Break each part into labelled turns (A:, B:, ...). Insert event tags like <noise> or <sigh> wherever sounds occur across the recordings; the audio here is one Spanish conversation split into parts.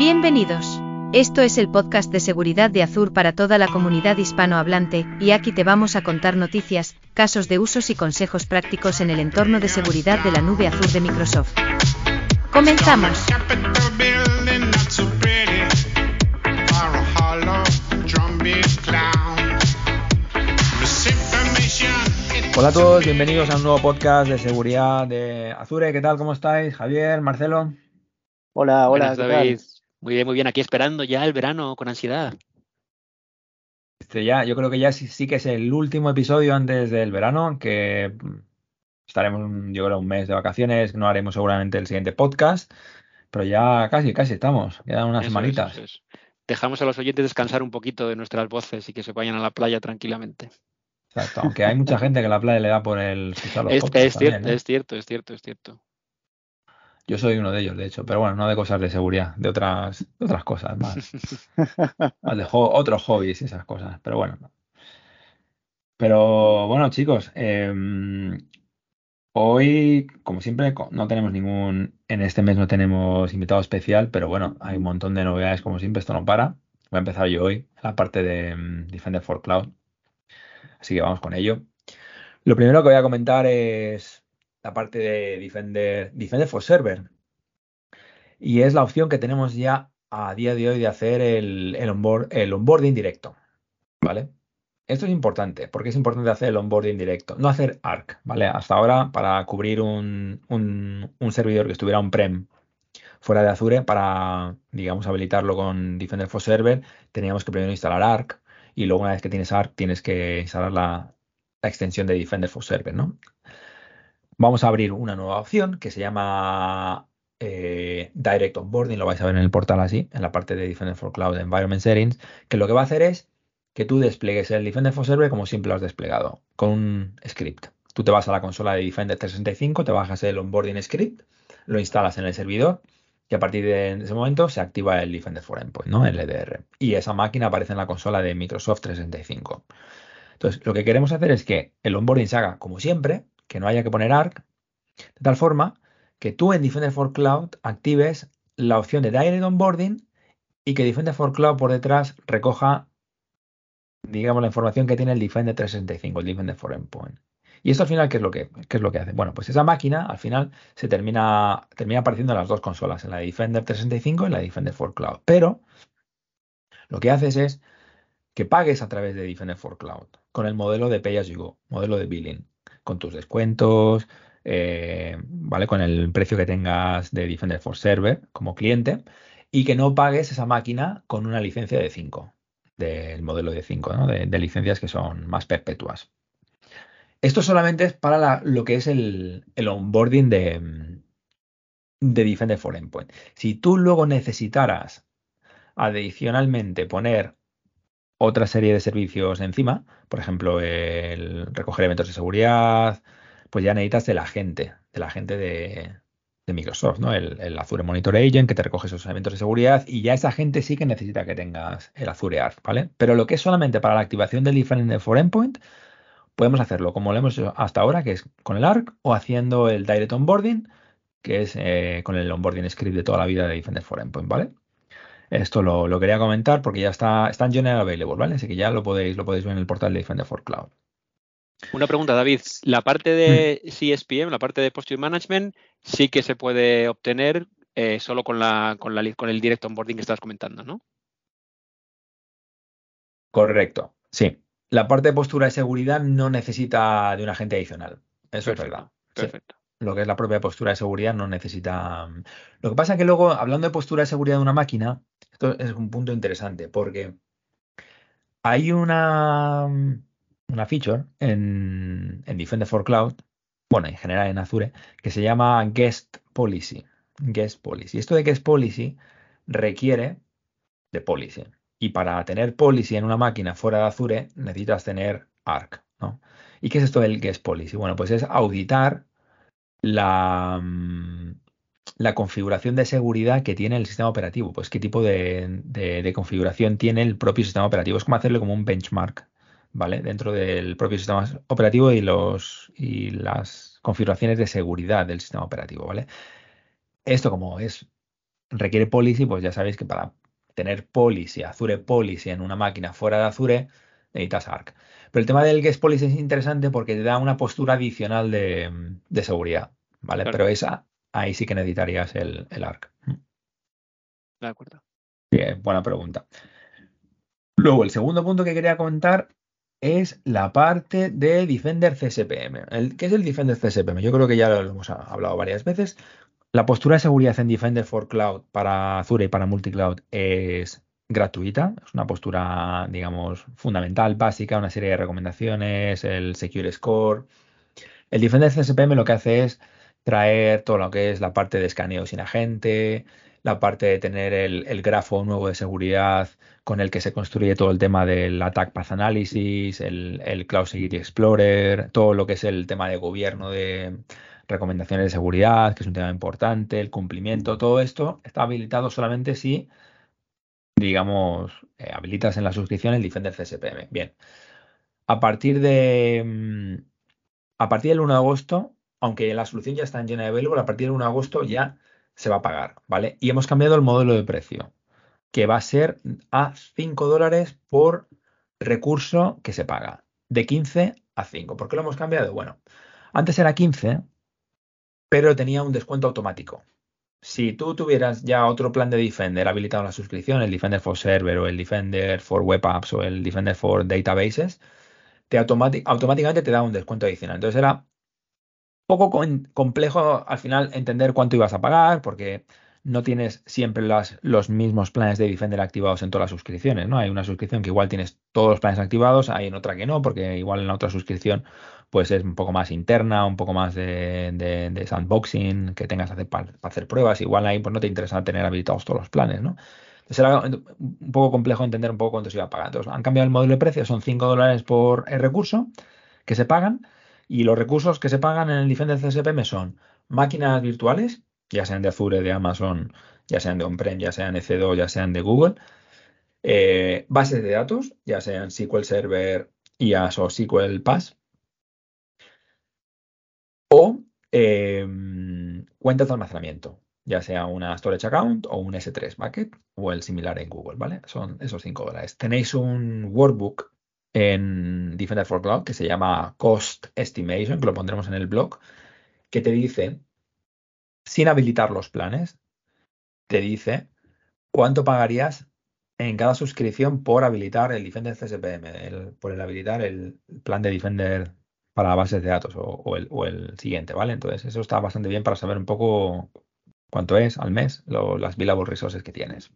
A: Bienvenidos. Esto es el podcast de seguridad de Azure para toda la comunidad hispanohablante, y aquí te vamos a contar noticias, casos de usos y consejos prácticos en el entorno de seguridad de la nube Azure de Microsoft. Comenzamos.
B: Hola a todos, bienvenidos a un nuevo podcast de seguridad de Azure. ¿Qué tal? ¿Cómo estáis? Javier, Marcelo.
C: Hola, hola.
D: Buenas, David. Muy bien, muy bien. Aquí esperando ya el verano con ansiedad.
B: Este ya, yo creo que ya sí, sí, que es el último episodio antes del verano, que estaremos, yo creo, un mes de vacaciones. No haremos seguramente el siguiente podcast, pero ya casi, casi estamos. Quedan unas
D: Eso
B: semanitas.
D: es. Dejamos a los oyentes descansar un poquito de nuestras voces y que se vayan a la playa tranquilamente.
B: Exacto, aunque hay mucha gente que la playa le da por el los
D: Es,
B: podcasts
D: es cierto,
B: también, ¿eh?
D: es cierto, es cierto, es cierto.
B: Yo soy uno de ellos, de hecho, pero bueno, no de cosas de seguridad, de otras, de otras cosas más. <laughs> Más de otros hobbies y esas cosas, pero bueno. Pero bueno, chicos, em, hoy, como siempre, no tenemos ningún, en este mes no tenemos invitado especial, pero bueno, hay un montón de novedades, como siempre, esto no para. Voy a empezar yo hoy, la parte de em, Defender for Cloud, así que vamos con ello. Lo primero que voy a comentar es la parte de Defender, Defender for Server. Y es la opción que tenemos ya a día de hoy de hacer el, el, el onboarding directo. ¿Vale? Esto es importante. porque es importante hacer el onboarding directo? No hacer ARC, ¿vale? Hasta ahora, para cubrir un, un- un servidor que estuviera on-prem fuera de Azure, para, digamos, habilitarlo con Defender for Server, teníamos que primero instalar ARC y luego una vez que tienes ARC, tienes que instalar la, la extensión de Defender for Server, ¿no? Vamos a abrir una nueva opción que se llama eh, Direct Onboarding, lo vais a ver en el portal así, en la parte de Defender for Cloud Environment Settings, que lo que va a hacer es que tú despliegues el Defender for Server como siempre lo has desplegado, con un script. Tú te vas a la consola de Defender 365, te bajas el onboarding script, lo instalas en el servidor y a partir de ese momento se activa el Defender for Endpoint, ¿no? El EDR. Y esa máquina aparece en la consola de Microsoft 365. Entonces, lo que queremos hacer es que el onboarding se haga como siempre, que no haya que poner ARC, de tal forma que tú en Defender for Cloud actives la opción de Direct Onboarding y que Defender for Cloud por detrás recoja, digamos, la información que tiene el Defender 365, el Defender for Endpoint. Y esto al final, ¿qué es lo que, qué es lo que hace? Bueno, pues esa máquina al final se termina, termina apareciendo en las dos consolas, en la de Defender 365 y en la de Defender for Cloud. Pero lo que haces es que pagues a través de Defender for Cloud con el modelo de Pay as you go, modelo de billing, con tus descuentos, eh, ¿vale? Con el precio que tengas de Defender for Server como cliente y que no pagues esa máquina con una licencia de 5, del modelo de 5, ¿no? De, licencias que son más perpetuas. Esto solamente es para lo que es el, el onboarding de, de Defender for Endpoint. Si tú luego necesitaras adicionalmente poner otra serie de servicios encima, por ejemplo, el recoger eventos de seguridad, pues ya necesitas de la gente, de la gente de, Microsoft, ¿no? El, el Azure Monitor Agent que te recoge esos eventos de seguridad y ya esa gente sí que necesita que tengas el Azure ARC, ¿vale? Pero lo que es solamente para la activación del Defender for Endpoint, podemos hacerlo como lo hemos hecho hasta ahora, que es con el ARC o haciendo el Direct Onboarding, que es eh, con el onboarding script de toda la vida de Defender for Endpoint, ¿vale? Esto lo, lo quería comentar porque ya está, está en General Available, ¿vale? Así que ya lo podéis, lo podéis ver en el portal de Defender for Cloud.
D: Una pregunta, David. La parte
B: Mm.
D: de CSPM, la parte de Posture Management, sí que se puede obtener eh, solo con, la, con, la, li- con el Direct Onboarding que estabas comentando, ¿no?
B: Correcto, sí. La parte de postura de seguridad no necesita de un agente adicional. Eso es
D: Perfecto,
B: verdad. Sí. Lo que es la propia postura de seguridad no necesita. mm. Lo que pasa es que luego, hablando de postura de seguridad de una máquina, esto es un punto interesante porque hay una, una feature en, en Defender for Cloud, bueno, en general en Azure, que se llama Guest Policy. Guest Policy. Esto de Guest Policy requiere de policy. Y para tener policy en una máquina fuera de Azure, necesitas tener ARC, ¿no? ¿Y qué es esto del Guest Policy? Bueno, pues es auditar la, mm, la configuración de seguridad que tiene el sistema operativo. Pues qué tipo de, de- configuración tiene el propio sistema operativo. Es como hacerle como un benchmark, ¿vale? Dentro del propio sistema operativo y los y las configuraciones de seguridad del sistema operativo, ¿vale? Esto como es requiere policy, pues ya sabéis que para tener policy, Azure policy en una máquina fuera de Azure, necesitas ARC. Pero el tema del guest policy es interesante porque te da una postura adicional de, seguridad, ¿vale? Pero esa, ahí sí que necesitarías el, el ARC.
D: De acuerdo.
B: Bien, buena pregunta. Luego, el segundo punto que quería comentar es la parte de Defender CSPM. ¿Qué es el Defender CSPM? Yo creo que ya lo hemos hablado varias veces. La postura de seguridad en Defender for Cloud para Azure y para Multicloud es gratuita. Es una postura, digamos, fundamental, básica, una serie de recomendaciones, el Secure Score. El Defender CSPM lo que hace es traer todo lo que es la parte de escaneo sin agente, la parte de tener el, grafo nuevo de seguridad con el que se construye todo el tema del Attack Path Analysis, el, el Cloud Security Explorer, todo lo que es el tema de gobierno de recomendaciones de seguridad, que es un tema importante, el cumplimiento, todo esto está habilitado solamente si, digamos, eh, habilitas en la suscripción el Defender CSPM. Bien. A partir de. Mm, a partir del 1 de agosto, aunque la solución ya está en llena de available, a partir del 1 de agosto ya se va a pagar, ¿vale? Y hemos cambiado el modelo de precio, que va a ser a 5 dólares por recurso que se paga, de 15 a 5. ¿Por qué lo hemos cambiado? Bueno, antes era 15, pero tenía un descuento automático. Si tú tuvieras ya otro plan de Defender habilitado en la suscripción, el Defender for Server o el Defender for Web Apps o el Defender for Databases, te automáticamente te da un descuento adicional. Entonces era poco complejo al final entender cuánto ibas a pagar, porque no tienes siempre los mismos planes de Defender activados en todas las suscripciones, ¿no? Hay una suscripción que igual tienes todos los planes activados, hay en otra que no, porque igual en la otra suscripción pues es un poco más interna, un poco más de, sandboxing, que tengas que hacer para, hacer pruebas, igual ahí pues no te interesa tener habilitados todos los planes, ¿no? Era un poco complejo entender un poco cuánto se iba a pagar. Entonces han cambiado el modelo de precio, son 5 dólares por el recurso que se pagan y los recursos que se pagan en el Defender CSPM son máquinas virtuales, ya sean de Azure, de Amazon, ya sean de on-prem, ya sean de EC2, ya sean de Google, eh, bases de datos, ya sean SQL Server, IaaS o SQL Pass, o em, cuentas de almacenamiento, ya sea una storage account o un S3 bucket o el similar en Google, ¿vale? Son esos 5 dólares. Tenéis un workbook en Defender for Cloud que se llama Cost Estimation, que lo pondremos en el blog, que te dice, sin habilitar los planes, te dice cuánto pagarías en cada suscripción por habilitar el Defender CSPM, por el habilitar el plan de Defender para bases de datos o, el, siguiente, ¿vale? Entonces, eso está bastante bien para saber un poco cuánto es al mes las billable resources que tienes.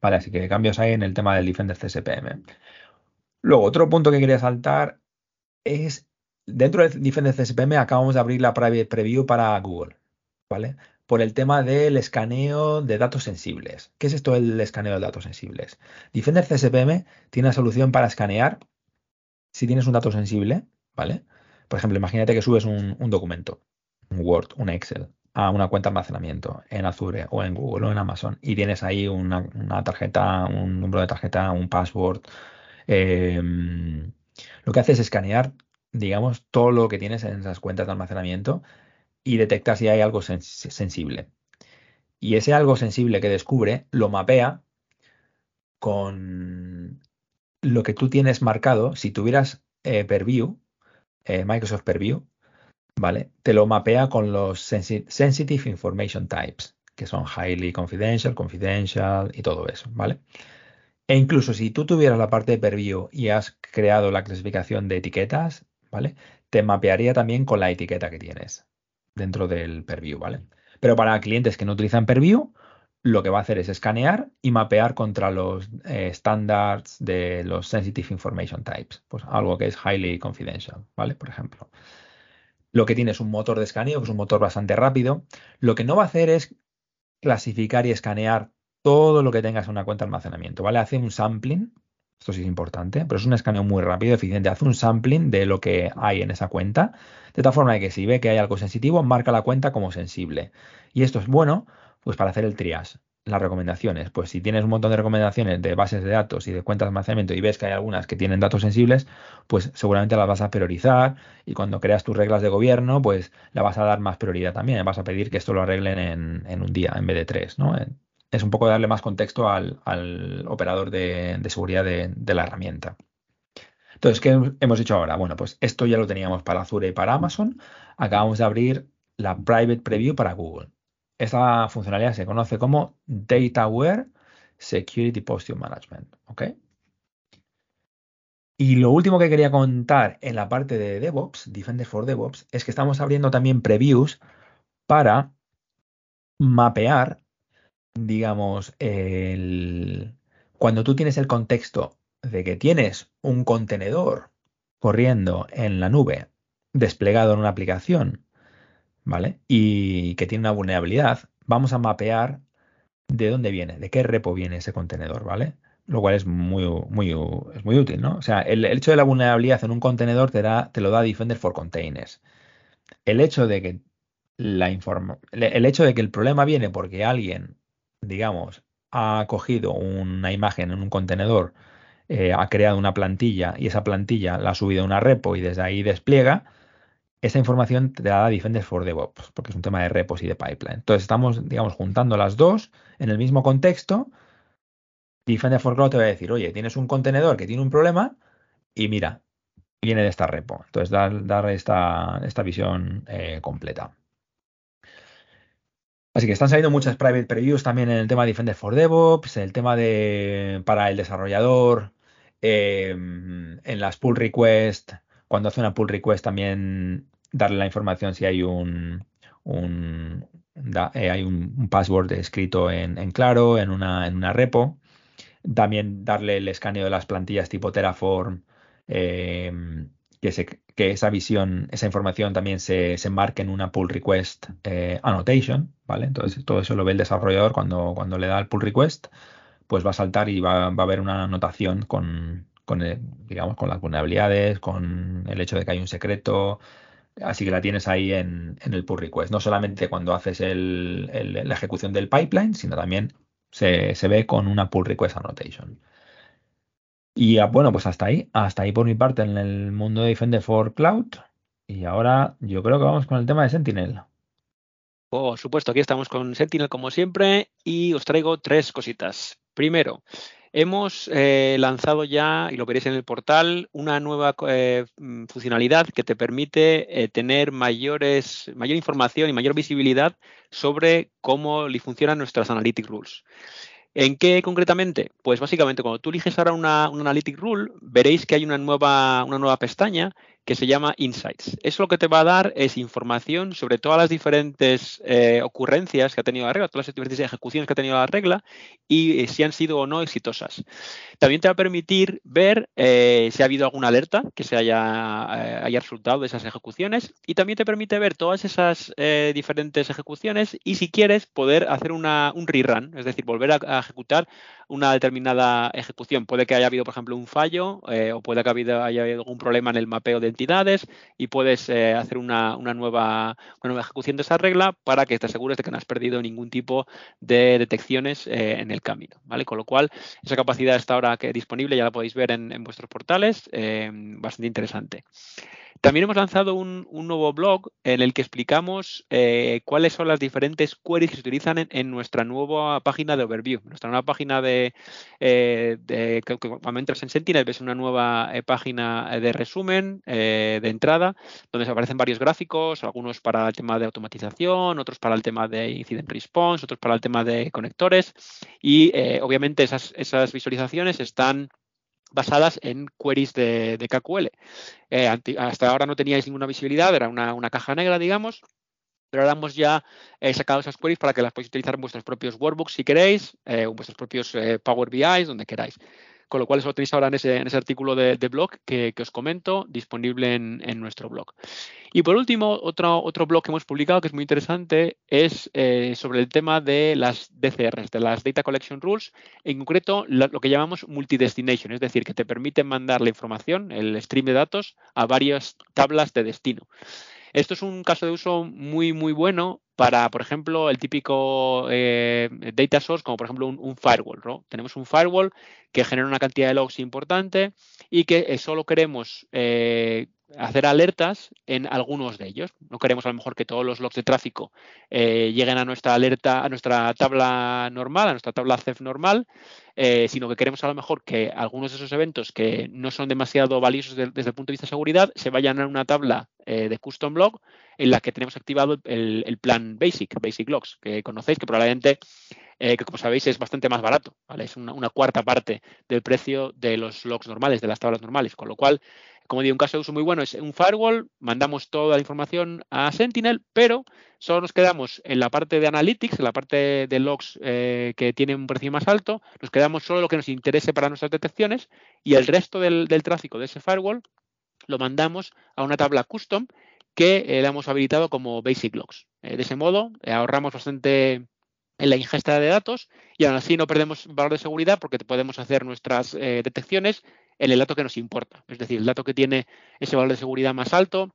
B: Vale, así que cambios hay en el tema del Defender CSPM. Luego, otro punto que quería saltar es, dentro de Defender CSPM acabamos de abrir la preview para Google, ¿vale? Por el tema del escaneo de datos sensibles. ¿Qué es esto del escaneo de datos sensibles? Defender CSPM tiene una solución para escanear si tienes un dato sensible, ¿vale? Por ejemplo, imagínate que subes un, documento, un Word, un Excel, a una cuenta de almacenamiento en Azure o en Google o en Amazon y tienes ahí una, tarjeta, un número de tarjeta, un password. Em, lo que hace es escanear, digamos, todo lo que tienes en esas cuentas de almacenamiento y detecta si hay algo sensible. Y ese algo sensible que descubre lo mapea con lo que tú tienes marcado. Si tuvieras eh, eh, Microsoft Purview, ¿vale? Te lo mapea con los Sensitive Information Types, que son Highly Confidential, Confidential y todo eso, ¿vale? E incluso si tú tuvieras la parte de Purview y has creado la clasificación de etiquetas, ¿vale? Te mapearía también con la etiqueta que tienes dentro del Purview, ¿vale? Pero para clientes que no utilizan Purview, lo que va a hacer es escanear y mapear contra los estándares eh, de los Sensitive Information Types, pues algo que es highly confidential, ¿vale? Por ejemplo. Lo que tiene es un motor de escaneo, que es un motor bastante rápido. Lo que no va a hacer es clasificar y escanear todo lo que tengas en una cuenta de almacenamiento, ¿vale? Hace un sampling, esto sí es importante, pero es un escaneo muy rápido, eficiente. Hace un sampling de lo que hay en esa cuenta, de tal forma que si ve que hay algo sensitivo, marca la cuenta como sensible. Y esto es bueno pues para hacer el triage. las recomendaciones. Pues si tienes un montón de recomendaciones de bases de datos y de cuentas de almacenamiento y ves que hay algunas que tienen datos sensibles, pues seguramente las vas a priorizar y cuando creas tus reglas de gobierno, pues la vas a dar más prioridad también. Vas a pedir que esto lo arreglen en, un día en vez de tres, ¿no? Es un poco darle más contexto al, operador de, seguridad de, la herramienta. Entonces, ¿qué hemos hecho ahora? Bueno, pues esto ya lo teníamos para Azure y para Amazon. Acabamos de abrir la Private Preview para Google. Esta funcionalidad se conoce como DataWare Security Posture Management. Y lo último que quería contar en la parte de DevOps, Defender for DevOps, es que estamos abriendo también previews para mapear, digamos, el... cuando tú tienes el contexto de que tienes un contenedor corriendo en la nube desplegado en una aplicación ¿vale? Y que tiene una vulnerabilidad, vamos a mapear de dónde viene, de qué repo viene ese contenedor, ¿vale? Lo cual es muy, muy, es muy útil, ¿no? O sea, el, hecho de la vulnerabilidad en un contenedor te, da, te lo da Defender for Containers. El hecho de que la informa, el hecho de que el problema viene porque alguien, digamos, ha cogido una imagen en un contenedor, eh, ha creado una plantilla y esa plantilla la ha subido a una repo y desde ahí despliega, esa información te la da Defender for DevOps, porque es un tema de repos y de pipeline. Entonces estamos, digamos, juntando las dos en el mismo contexto. Defender for Cloud te va a decir, oye, tienes un contenedor que tiene un problema y mira, viene de esta repo. Entonces, dar, esta, esta, visión eh, completa. Así que están saliendo muchas private previews también en el tema de Defender for DevOps, el tema de para el desarrollador, eh, en las pull requests, cuando hace una pull request también darle la información si hay un, un eh, hay un, password escrito en, claro, en una, en una repo. También darle el escaneo de las plantillas tipo Terraform, em, que, que, esa visión, esa información también se, se marque en una pull request eh, annotation, ¿vale? Entonces todo eso lo ve el desarrollador cuando, cuando le da el pull request, pues va a saltar y va, va a haber una anotación con, con digamos, con las vulnerabilidades, con el hecho de que hay un secreto, Así que la tienes ahí en, el pull request. No solamente cuando haces la ejecución del pipeline, sino también se, ve con una pull request annotation. Y ah, bueno, pues hasta ahí. Hasta ahí por mi parte en el mundo de Defender for Cloud. Y ahora yo creo que vamos con el tema de Sentinel.
D: Por supuesto, aquí estamos con Sentinel como siempre y os traigo tres cositas. Primero, Hemos eh, lanzado ya, y lo veréis en el portal, una nueva eh, mm, funcionalidad que te permite eh, tener mayores, mayor información y mayor visibilidad sobre cómo funcionan nuestras Analytic Rules. ¿En qué concretamente? Pues básicamente cuando tú eliges ahora una, una Analytic Rule, veréis que hay una nueva, una nueva pestaña que se llama Insights. Eso lo que te va a dar es información sobre todas las diferentes eh, ocurrencias que ha tenido la regla, todas las diferentes ejecuciones que ha tenido la regla y eh, si han sido o no exitosas. También te va a permitir ver eh, si ha habido alguna alerta que se haya, haya, resultado de esas ejecuciones y también te permite ver todas esas diferentes ejecuciones y si quieres poder hacer una, un rerun, es decir, volver a, ejecutar una determinada ejecución. Puede que haya habido, por ejemplo, un fallo o puede que haya habido algún problema en el mapeo de entidades y puedes eh, hacer una, nueva, nueva ejecución de esa regla para que te asegures de que no has perdido ningún tipo de detecciones eh, en el camino. ¿vale? Con lo cual, esa capacidad está ahora que disponible, ya la podéis ver en, vuestros portales, eh, bastante interesante. También hemos lanzado un, nuevo blog en el que explicamos eh, cuáles son las diferentes queries que se utilizan en, nuestra nueva página de overview. Nuestra nueva página de, eh, que, cuando entras en Sentinel ves una nueva eh, página de resumen de entrada donde se aparecen varios gráficos, algunos para el tema de automatización, otros para el tema de incident response, otros para el tema de conectores y obviamente esas visualizaciones están basadas en queries de, KQL. Eh, hasta ahora no teníais ninguna visibilidad, era una, caja negra, digamos, pero ahora hemos ya eh, sacado esas queries para que las podáis utilizar en vuestros propios workbooks si queréis, eh, en vuestros propios Power BI, donde queráis con lo cual eso lo tenéis ahora en ese, en ese artículo de, blog que, os comento, disponible en, nuestro blog. Y por último, otro, otro blog que hemos publicado que es muy interesante es eh, sobre el tema de las DCRs, de las Data Collection Rules, en concreto lo, que llamamos multidestination, es decir, que te permite mandar la información, el stream de datos, a varias tablas de destino. Esto es un caso de uso muy, muy bueno para, por ejemplo, el típico eh, data source, como por ejemplo un, firewall. ¿no? Tenemos un firewall que genera una cantidad de logs importante y que eh, solo queremos eh, hacer alertas en algunos de ellos. No queremos a lo mejor que todos los logs de tráfico lleguen a nuestra alerta, a nuestra tabla normal, a nuestra tabla CEF normal, sino que queremos a lo mejor que algunos de esos eventos que no son demasiado valiosos desde el punto de vista de seguridad se vayan a una tabla de custom log en la que tenemos activado el, plan Basic, Basic Logs, que conocéis, que probablemente, eh, que como sabéis, es bastante más barato, ¿vale? Es una, cuarta parte del precio de los logs normales, de las tablas normales, con lo cual, como digo, un caso de uso muy bueno es un firewall, mandamos toda la información a Sentinel, pero solo nos quedamos en la parte de Analytics, en la parte de logs eh, que tiene un precio más alto, nos quedamos solo lo que nos interese para nuestras detecciones y el resto del, tráfico de ese firewall lo mandamos a una tabla custom que eh, le hemos habilitado como Basic Logs. Eh, de ese modo, ahorramos bastante en la ingesta de datos y aún así no perdemos valor de seguridad porque podemos hacer nuestras detecciones en el dato que nos importa. Es decir, el dato que tiene ese valor de seguridad más alto.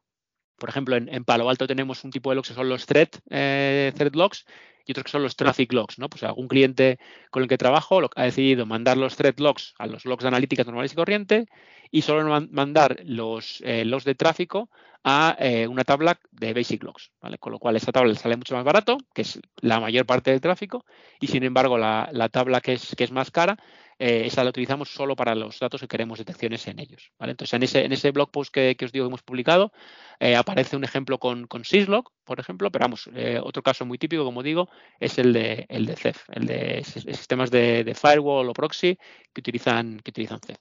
D: Por ejemplo, en, Palo Alto tenemos un tipo de logs que son los thread, thread logs y otros que son los traffic logs, ¿no? Pues algún cliente con el que trabajo ha decidido mandar los thread logs a los logs de analíticas normales y corriente y solo mandar los logs de tráfico a eh, una tabla de Basic Logs, ¿vale? Con lo cual esta tabla sale mucho más barato, que es la mayor parte del tráfico, y sin embargo la, tabla que es, que es más cara, eh, esa la utilizamos solo para los datos que queremos detecciones en ellos, ¿vale? Entonces en ese, en ese blog post que, os digo que hemos publicado eh, aparece un ejemplo con, con Syslog, por ejemplo, pero vamos, otro caso muy típico, como digo, es el de, el de CEF, el de sistemas de, firewall o proxy que utilizan, que utilizan CEF.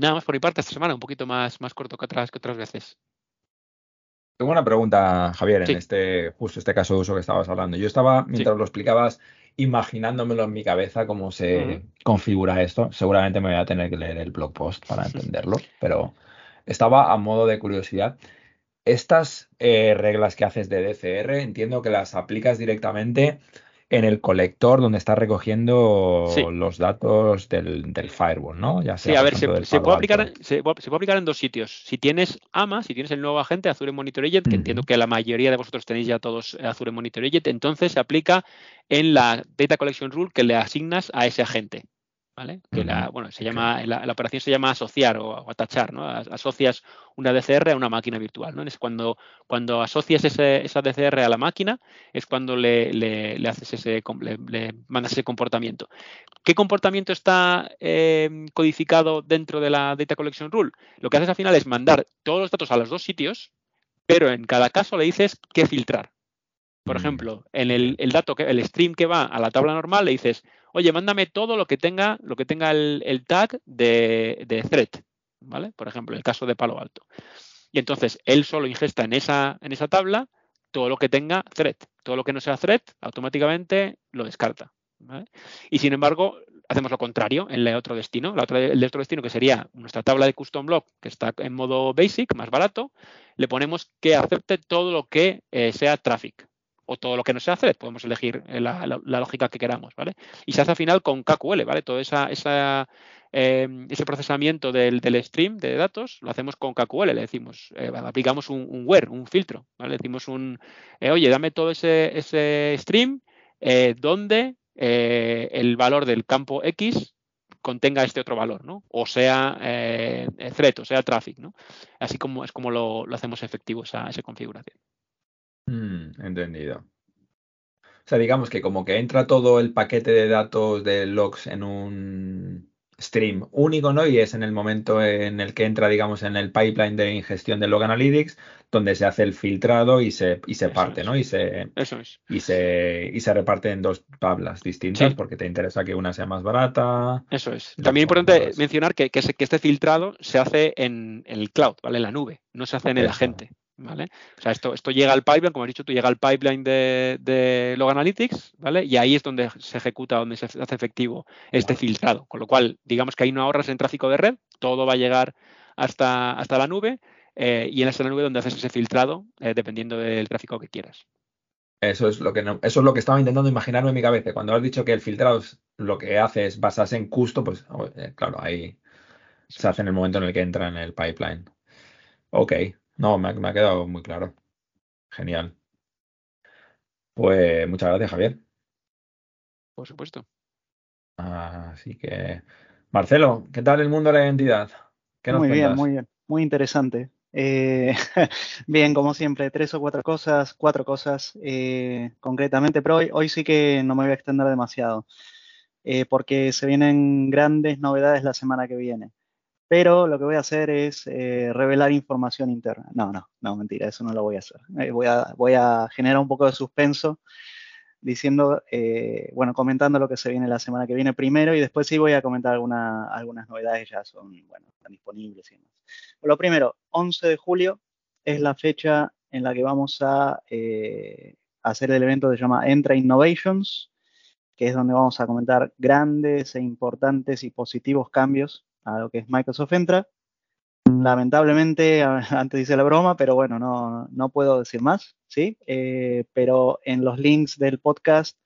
D: nada más por mi parte esta semana, un poquito más, más corto que otras, que otras veces.
B: Tengo una pregunta, Javier, en este, justo este caso de uso que estabas hablando. Yo estaba, mientras lo explicabas, imaginándomelo en mi cabeza cómo se configura esto. Seguramente me voy a tener que leer el blog post para <laughs> entenderlo, pero estaba a modo de curiosidad. Estas eh, reglas que haces de DCR, entiendo que las aplicas directamente en el colector donde está recogiendo los datos del, firewall, ¿no?
D: Ya sea, sí, a ver, se, puede aplicar, se, puede aplicar, en dos sitios. Si tienes AMA, si tienes el nuevo agente Azure Monitor Agent, que entiendo que la mayoría de vosotros tenéis ya todos Azure Monitor Agent, entonces se aplica en la Data Collection Rule que le asignas a ese agente. Que la, bueno, se llama, la, operación se llama asociar o, atachar, ¿no? Asocias una DCR a una máquina virtual, ¿no? Es cuando, cuando asocias esa DCR a la máquina, es cuando le, le, haces ese, le, mandas ese comportamiento. ¿Qué comportamiento está em, codificado dentro de la Data Collection Rule? Lo que haces al final es mandar todos los datos a los dos sitios, pero en cada caso le dices qué filtrar. Por mm. ejemplo, en el, el, dato que, el stream que va a la tabla normal, le dices, oye, mándame todo lo que tenga, lo que tenga el, tag de, de, thread, ¿vale? Por ejemplo, el caso de Palo Alto. Y entonces él solo ingesta en esa, en esa tabla todo lo que tenga thread. Todo lo que no sea thread, automáticamente lo descarta. Y sin embargo, hacemos lo contrario en el otro destino. La otra, el otro destino, que sería nuestra tabla de custom block, que está en modo basic, más barato, le ponemos que acepte todo lo que eh, sea traffic o todo lo que no se hace, podemos elegir eh, la, lógica que queramos, ¿vale? Y se hace al final con KQL, ¿vale? Todo esa, em, ese procesamiento del, stream de datos lo hacemos con KQL, le decimos, eh, aplicamos un, un, where, un filtro, ¿vale? Le decimos un, eh, oye, dame todo ese, ese stream donde el valor del campo X contenga este otro valor, ¿no? O sea thread, o sea traffic, ¿no? Así como es como lo, hacemos efectivo esa configuración.
B: Mm, entendido. O sea, digamos que como que entra todo el paquete de datos de logs en un stream único, ¿no? Y es en el momento en el que entra, digamos, en el pipeline de ingestión de log analytics, donde se hace el filtrado y se, y se parte, ¿no? Y se,
D: Eso es.
B: y se, y se reparte en dos tablas distintas porque te interesa que una sea más barata.
D: Eso es. También es importante mencionar que, que, este filtrado se hace en, el cloud, ¿vale? En la nube, no se hace en el agente. ¿Vale? O sea, esto, esto llega al pipeline, como has dicho tú, llega al pipeline de, de Log Analytics, ¿vale? Y ahí es donde se ejecuta, donde se hace efectivo este filtrado. Con lo cual, digamos que ahí no ahorras en tráfico de red, todo va a llegar hasta, hasta la nube eh, y en esa nube donde haces ese filtrado eh, dependiendo del tráfico que quieras.
B: Eso es lo que no, eso es lo que estaba intentando imaginarme en mi cabeza. Cuando has dicho que el filtrado lo que hace es basarse en custo, pues eh, claro, ahí se hace en el momento en el que entra en el pipeline. Ok, no, me ha, quedado muy claro. Genial. Pues muchas gracias, Javier.
D: Por supuesto.
B: Así que, Marcelo, ¿qué tal el mundo de la identidad?
C: muy bien, muy bien, muy interesante. Eh, <laughs> bien, como siempre, tres o cuatro cosas, cuatro cosas eh, concretamente, pero hoy, hoy, sí que no me voy a extender demasiado, eh, porque se vienen grandes novedades la semana que viene. Pero lo que voy a hacer es revelar información interna. No, no, no, mentira, eso no lo voy a hacer. voy, a, voy a generar un poco de suspenso diciendo, eh, bueno, comentando lo que se viene la semana que viene primero y después sí voy a comentar alguna, algunas novedades, ya son, bueno, están disponibles y demás. Lo primero, 11 de julio es la fecha en la que vamos a eh, hacer el evento que se llama Entra Innovations, que es donde vamos a comentar grandes e importantes y positivos cambios a lo que es Microsoft Entra lamentablemente, antes dice la broma, pero bueno, no, no puedo decir más, ¿sí? Eh, pero en los links del podcast,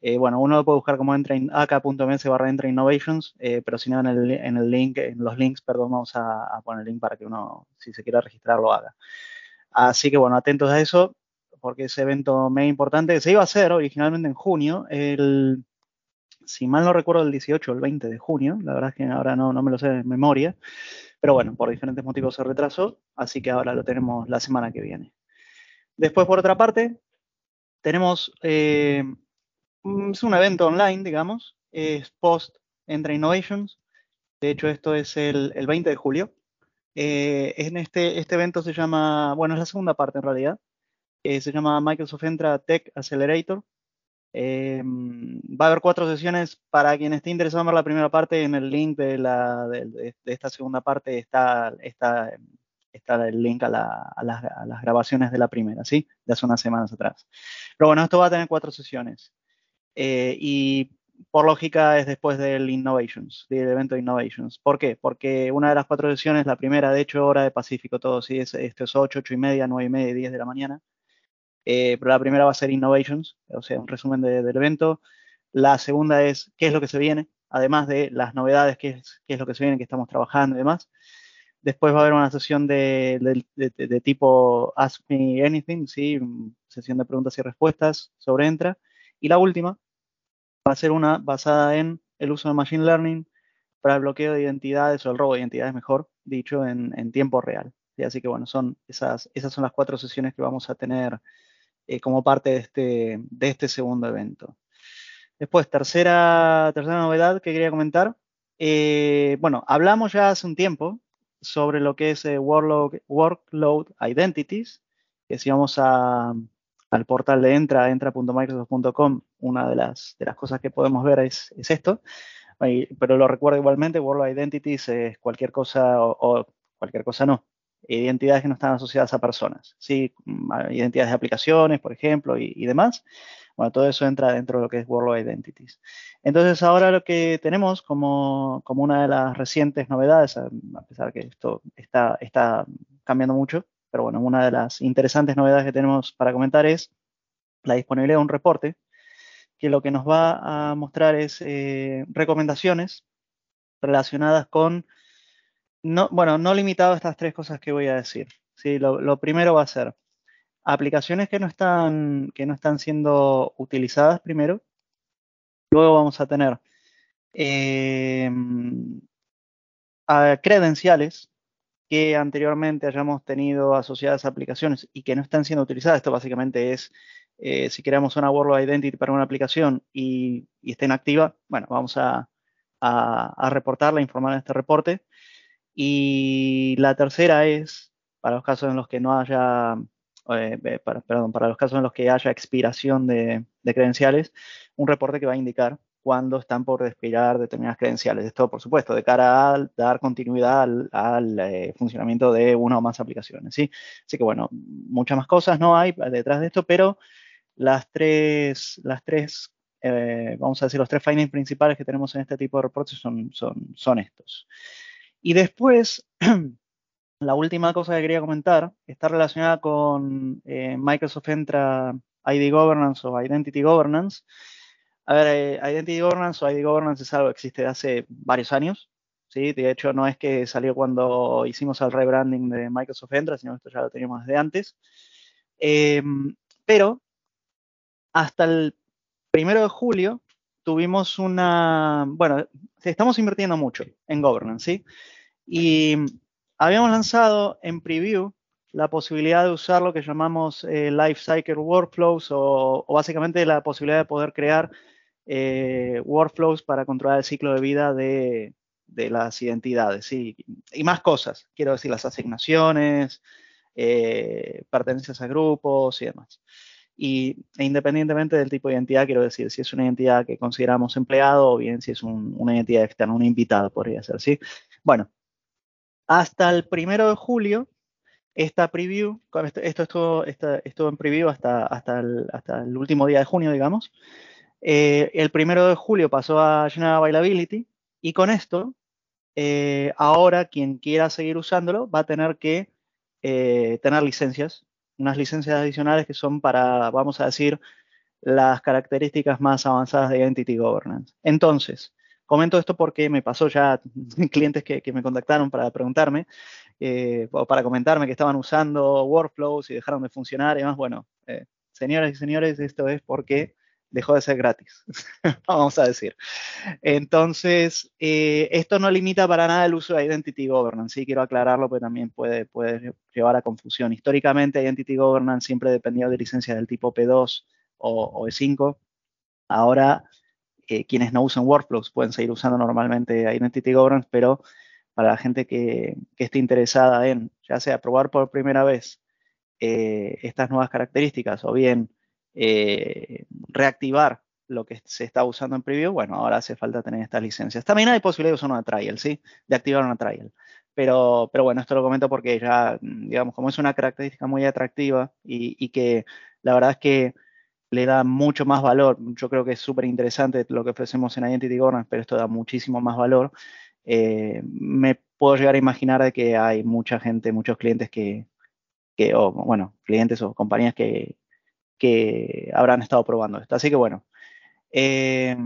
C: eh, bueno, uno lo puede buscar como ak.ms barra entra innovations, eh, pero si no en el, en el link, en los links, perdón, vamos a, poner el link para que uno, si se quiera registrar, lo haga. Así que bueno, atentos a eso, porque ese evento muy importante se iba a hacer originalmente en junio, el, si mal no recuerdo, el 18 o el 20 de junio, la verdad es que ahora no, no me lo sé de memoria, pero bueno, por diferentes motivos se retrasó, así que ahora lo tenemos la semana que viene. Después, por otra parte, tenemos eh, es un evento online, digamos, es Post Entra Innovations. De hecho, esto es el, 20 de julio. Eh, en este, este evento se llama, bueno, es la segunda parte en realidad. Eh, se llama Microsoft Entra Tech Accelerator. Eh, va a haber cuatro sesiones para quien esté interesado en ver la primera parte. En el link de, la, de, esta segunda parte está, está, está el link a, las, grabaciones de la primera, ¿sí? De hace unas semanas atrás. Pero bueno, esto va a tener cuatro sesiones. Eh, y por lógica es después del Innovations, del evento Innovations. ¿Por qué? Porque una de las cuatro sesiones, la primera, de hecho, hora de Pacífico, todo, ¿sí? Es, esto es 8, 8 y media, 9 y media, 10 de la mañana. Eh, pero la primera va a ser Innovations, o sea, un resumen del evento. La segunda es qué es lo que se viene, además de las novedades, qué es, qué es lo que se viene, que estamos trabajando y demás. Después va a haber una sesión de, de, tipo Ask Me Anything, ¿sí? sesión de preguntas y respuestas sobre Entra. Y la última va a ser una basada en el uso de Machine Learning para el bloqueo de identidades o el robo de identidades, mejor dicho, en, en tiempo real. Así que bueno, son esas, esas son las cuatro sesiones que vamos a tener eh, como parte de este, de este segundo evento. Después, tercera, tercera novedad que quería comentar. Eh, bueno, hablamos ya hace un tiempo sobre lo que es eh, workload, workload, Identities, que si vamos a, al portal de Entra, entra.microsoft.com, una de las, de las cosas que podemos ver es, es esto, pero lo recuerdo igualmente, Workload Identities es cualquier cosa o cualquier cosa no, identidades que no están asociadas a personas, ¿sí? Mm, identidades de aplicaciones, por ejemplo, y, demás. Bueno, todo eso entra dentro de lo que es World Identities. Entonces, ahora lo que tenemos como, como una de las recientes novedades, a pesar que esto está, está cambiando mucho, pero bueno, una de las interesantes novedades que tenemos para comentar es la disponibilidad de un reporte que lo que nos va a mostrar es eh, recomendaciones relacionadas con no, bueno, no limitado a estas tres cosas que voy a decir. ¿sí? Lo, primero va a ser aplicaciones que no están, que no están siendo utilizadas primero. Luego vamos a tener eh, credenciales que anteriormente hayamos tenido asociadas a aplicaciones y que no están siendo utilizadas. Esto básicamente es eh, si queremos una World Identity para una aplicación y, y esté inactiva, bueno, vamos a, a, a reportarla, informar en este reporte. Y la tercera es, para los casos en los que no haya, eh, eh, perdón, para los casos en los que haya expiración de, credenciales, un reporte que va a indicar cuándo están por expirar determinadas credenciales. Esto, por supuesto, de cara a dar continuidad al, eh, funcionamiento de una o más aplicaciones. ¿sí? Así que, bueno, muchas más cosas no hay detrás de esto, pero las tres, las tres vamos a decir, los tres findings principales que tenemos en este tipo de reportes son, son, son estos. Y después, <clears throat> la última cosa que quería comentar está relacionada con eh, Microsoft Entra ID Governance o Identity Governance. A ver, eh, Identity Governance o ID Governance es algo que existe de hace varios años. ¿sí? De hecho, no es que salió cuando hicimos el rebranding de Microsoft Entra, sino que esto ya lo teníamos desde antes. Em, pero hasta el primero de julio tuvimos una, bueno, estamos invirtiendo mucho en governance, ¿sí? Y habíamos lanzado en preview la posibilidad de usar lo que llamamos eh, Life Cycle Workflows o, básicamente la posibilidad de poder crear eh, workflows para controlar el ciclo de vida de, las identidades y más cosas, quiero decir las asignaciones, eh, pertenencias a grupos y demás. Y e independientemente del tipo de identidad, quiero decir, si es una identidad que consideramos empleado o bien si es una identidad externa, un invitado podría ser, ¿sí? Bueno, hasta el primero de julio, esta preview, esto, estuvo, estuvo en preview hasta, hasta, el, hasta el último día de junio, digamos. Eh, el primero de julio pasó a General Availability y con esto, eh, ahora quien quiera seguir usándolo va a tener que eh, tener licencias, unas licencias adicionales que son para, vamos a decir, las características más avanzadas de Identity Governance. Entonces, comento esto porque me pasó ya <laughs> clientes que, me contactaron para preguntarme eh, o para comentarme que estaban usando workflows y dejaron de funcionar y demás. Bueno, eh, señoras y señores, esto es porque dejó de ser gratis, <laughs> vamos a decir. Entonces, eh, esto no limita para nada el uso de Identity Governance, sí quiero aclararlo, porque también puede, puede llevar a confusión. Históricamente, Identity Governance siempre dependía de licencias del tipo P2 o, E5. Ahora, eh, quienes no usan workflows pueden seguir usando normalmente Identity Governance, pero para la gente que, esté interesada en, ya sea probar por primera vez eh, estas nuevas características o bien eh, reactivar lo que se está usando en preview, bueno, ahora hace falta tener estas licencias. También hay posibilidad de usar una trial, ¿sí? De activar una trial. Pero, pero bueno, esto lo comento porque ya, digamos, como es una característica muy atractiva y, que la verdad es que le da mucho más valor. Yo creo que es súper interesante lo que ofrecemos en Identity Governance, pero esto da muchísimo más valor. Eh, me puedo llegar a imaginar de que hay mucha gente, muchos clientes que, que o bueno, clientes o compañías que, que habrán estado probando esto. Así que bueno, eh,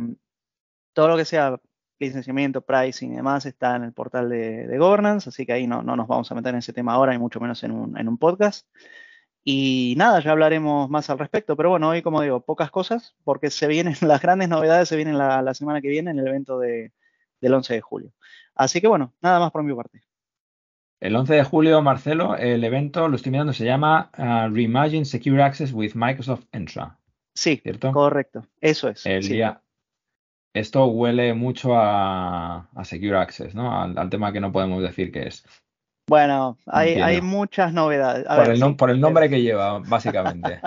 C: todo lo que sea licenciamiento, pricing y demás está en el portal de, governance, así que ahí no, nos vamos a meter en ese tema ahora y mucho menos en un, podcast. Y nada, ya hablaremos más al respecto, pero bueno, hoy como digo, pocas cosas, porque se vienen <laughs> las grandes novedades, se vienen la, semana que viene en el evento del 11 de julio. Así que bueno, nada más por mi parte.
B: El 11 de julio, Marcelo, el evento, lo estoy mirando, se llama uh, Reimagine Secure Access with Microsoft Entra.
C: Sí, ¿cierto? Correcto, eso es.
B: El día. Esto huele mucho a, Secure Access, ¿no? Al, tema que no podemos decir que es.
C: Bueno, hay, muchas novedades.
B: por, el nombre que lleva, <laughs> básicamente.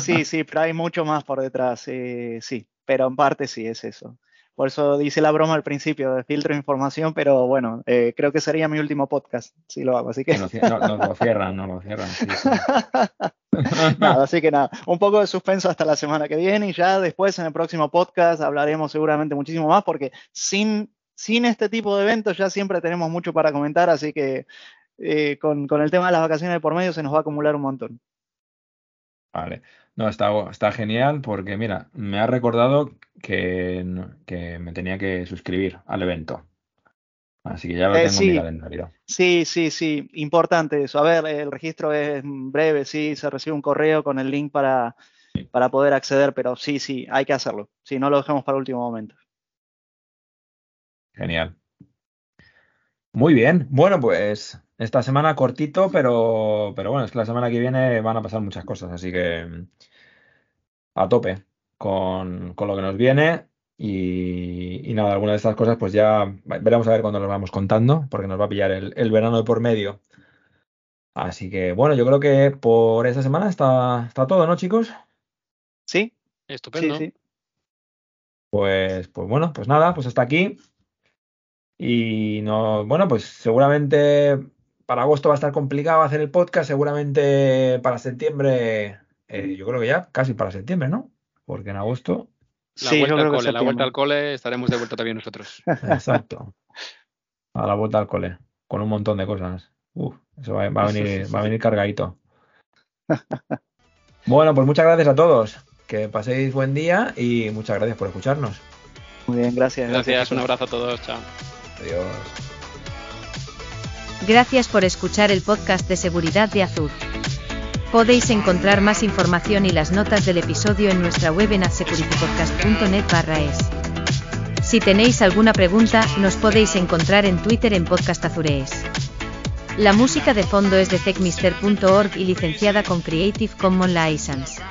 C: sí, sí, pero hay mucho más por detrás. Eh, sí, pero en parte sí es eso. Por eso dice la broma al principio de filtro de información, pero bueno, eh, creo que sería mi último podcast si lo hago, así que...
B: No, lo cierran, no lo cierran. <laughs>
C: nada, así que nada, un poco de suspenso hasta la semana que viene y ya después en el próximo podcast hablaremos seguramente muchísimo más porque sin, sin este tipo de eventos ya siempre tenemos mucho para comentar, así que eh, con, con el tema de las vacaciones de por medio se nos va a acumular un montón.
B: Vale. No, está, está genial porque, mira, me ha recordado que, que me tenía que suscribir al evento. Así que ya lo eh, tengo en mi calendario.
C: Sí, sí, sí, importante eso. A ver, el registro es breve, sí, se recibe un correo con el link para, para poder acceder, pero sí, sí, hay que hacerlo. Si no lo dejamos para el último momento.
B: Genial. Muy bien, bueno, pues esta semana cortito, pero, pero bueno, es que la semana que viene van a pasar muchas cosas, así que mm, a tope con, con lo que nos viene. Y, nada, algunas de estas cosas pues ya veremos a ver cuando nos vamos contando, porque nos va a pillar el, verano de por medio. Así que bueno, yo creo que por esta semana está, está todo, ¿no, chicos?
C: Sí,
D: estupendo.
B: Pues, pues bueno, pues nada, pues hasta aquí. Y no, bueno, pues seguramente para agosto va a estar complicado hacer el podcast, seguramente para septiembre, eh, yo creo que ya casi para septiembre, ¿no? Porque en agosto.
D: La, vuelta, al cole, la vuelta al cole estaremos de vuelta también nosotros.
B: Exacto. A la vuelta al cole, con un montón de cosas. Uf, eso va, a venir, va a venir cargadito. <laughs> Bueno, pues muchas gracias a todos. Que paséis buen día y muchas gracias por escucharnos.
C: Muy bien, gracias.
D: Gracias, un abrazo a todos. Chao.
B: Adiós.
A: Gracias por escuchar el podcast de seguridad de Azur. Podéis encontrar más información y las notas del episodio en nuestra web en adsecuritypodcast.net es. Si tenéis alguna pregunta, nos podéis encontrar en Twitter en Podcast Azurees. La música de fondo es de techmister.org y licenciada con Creative Commons License.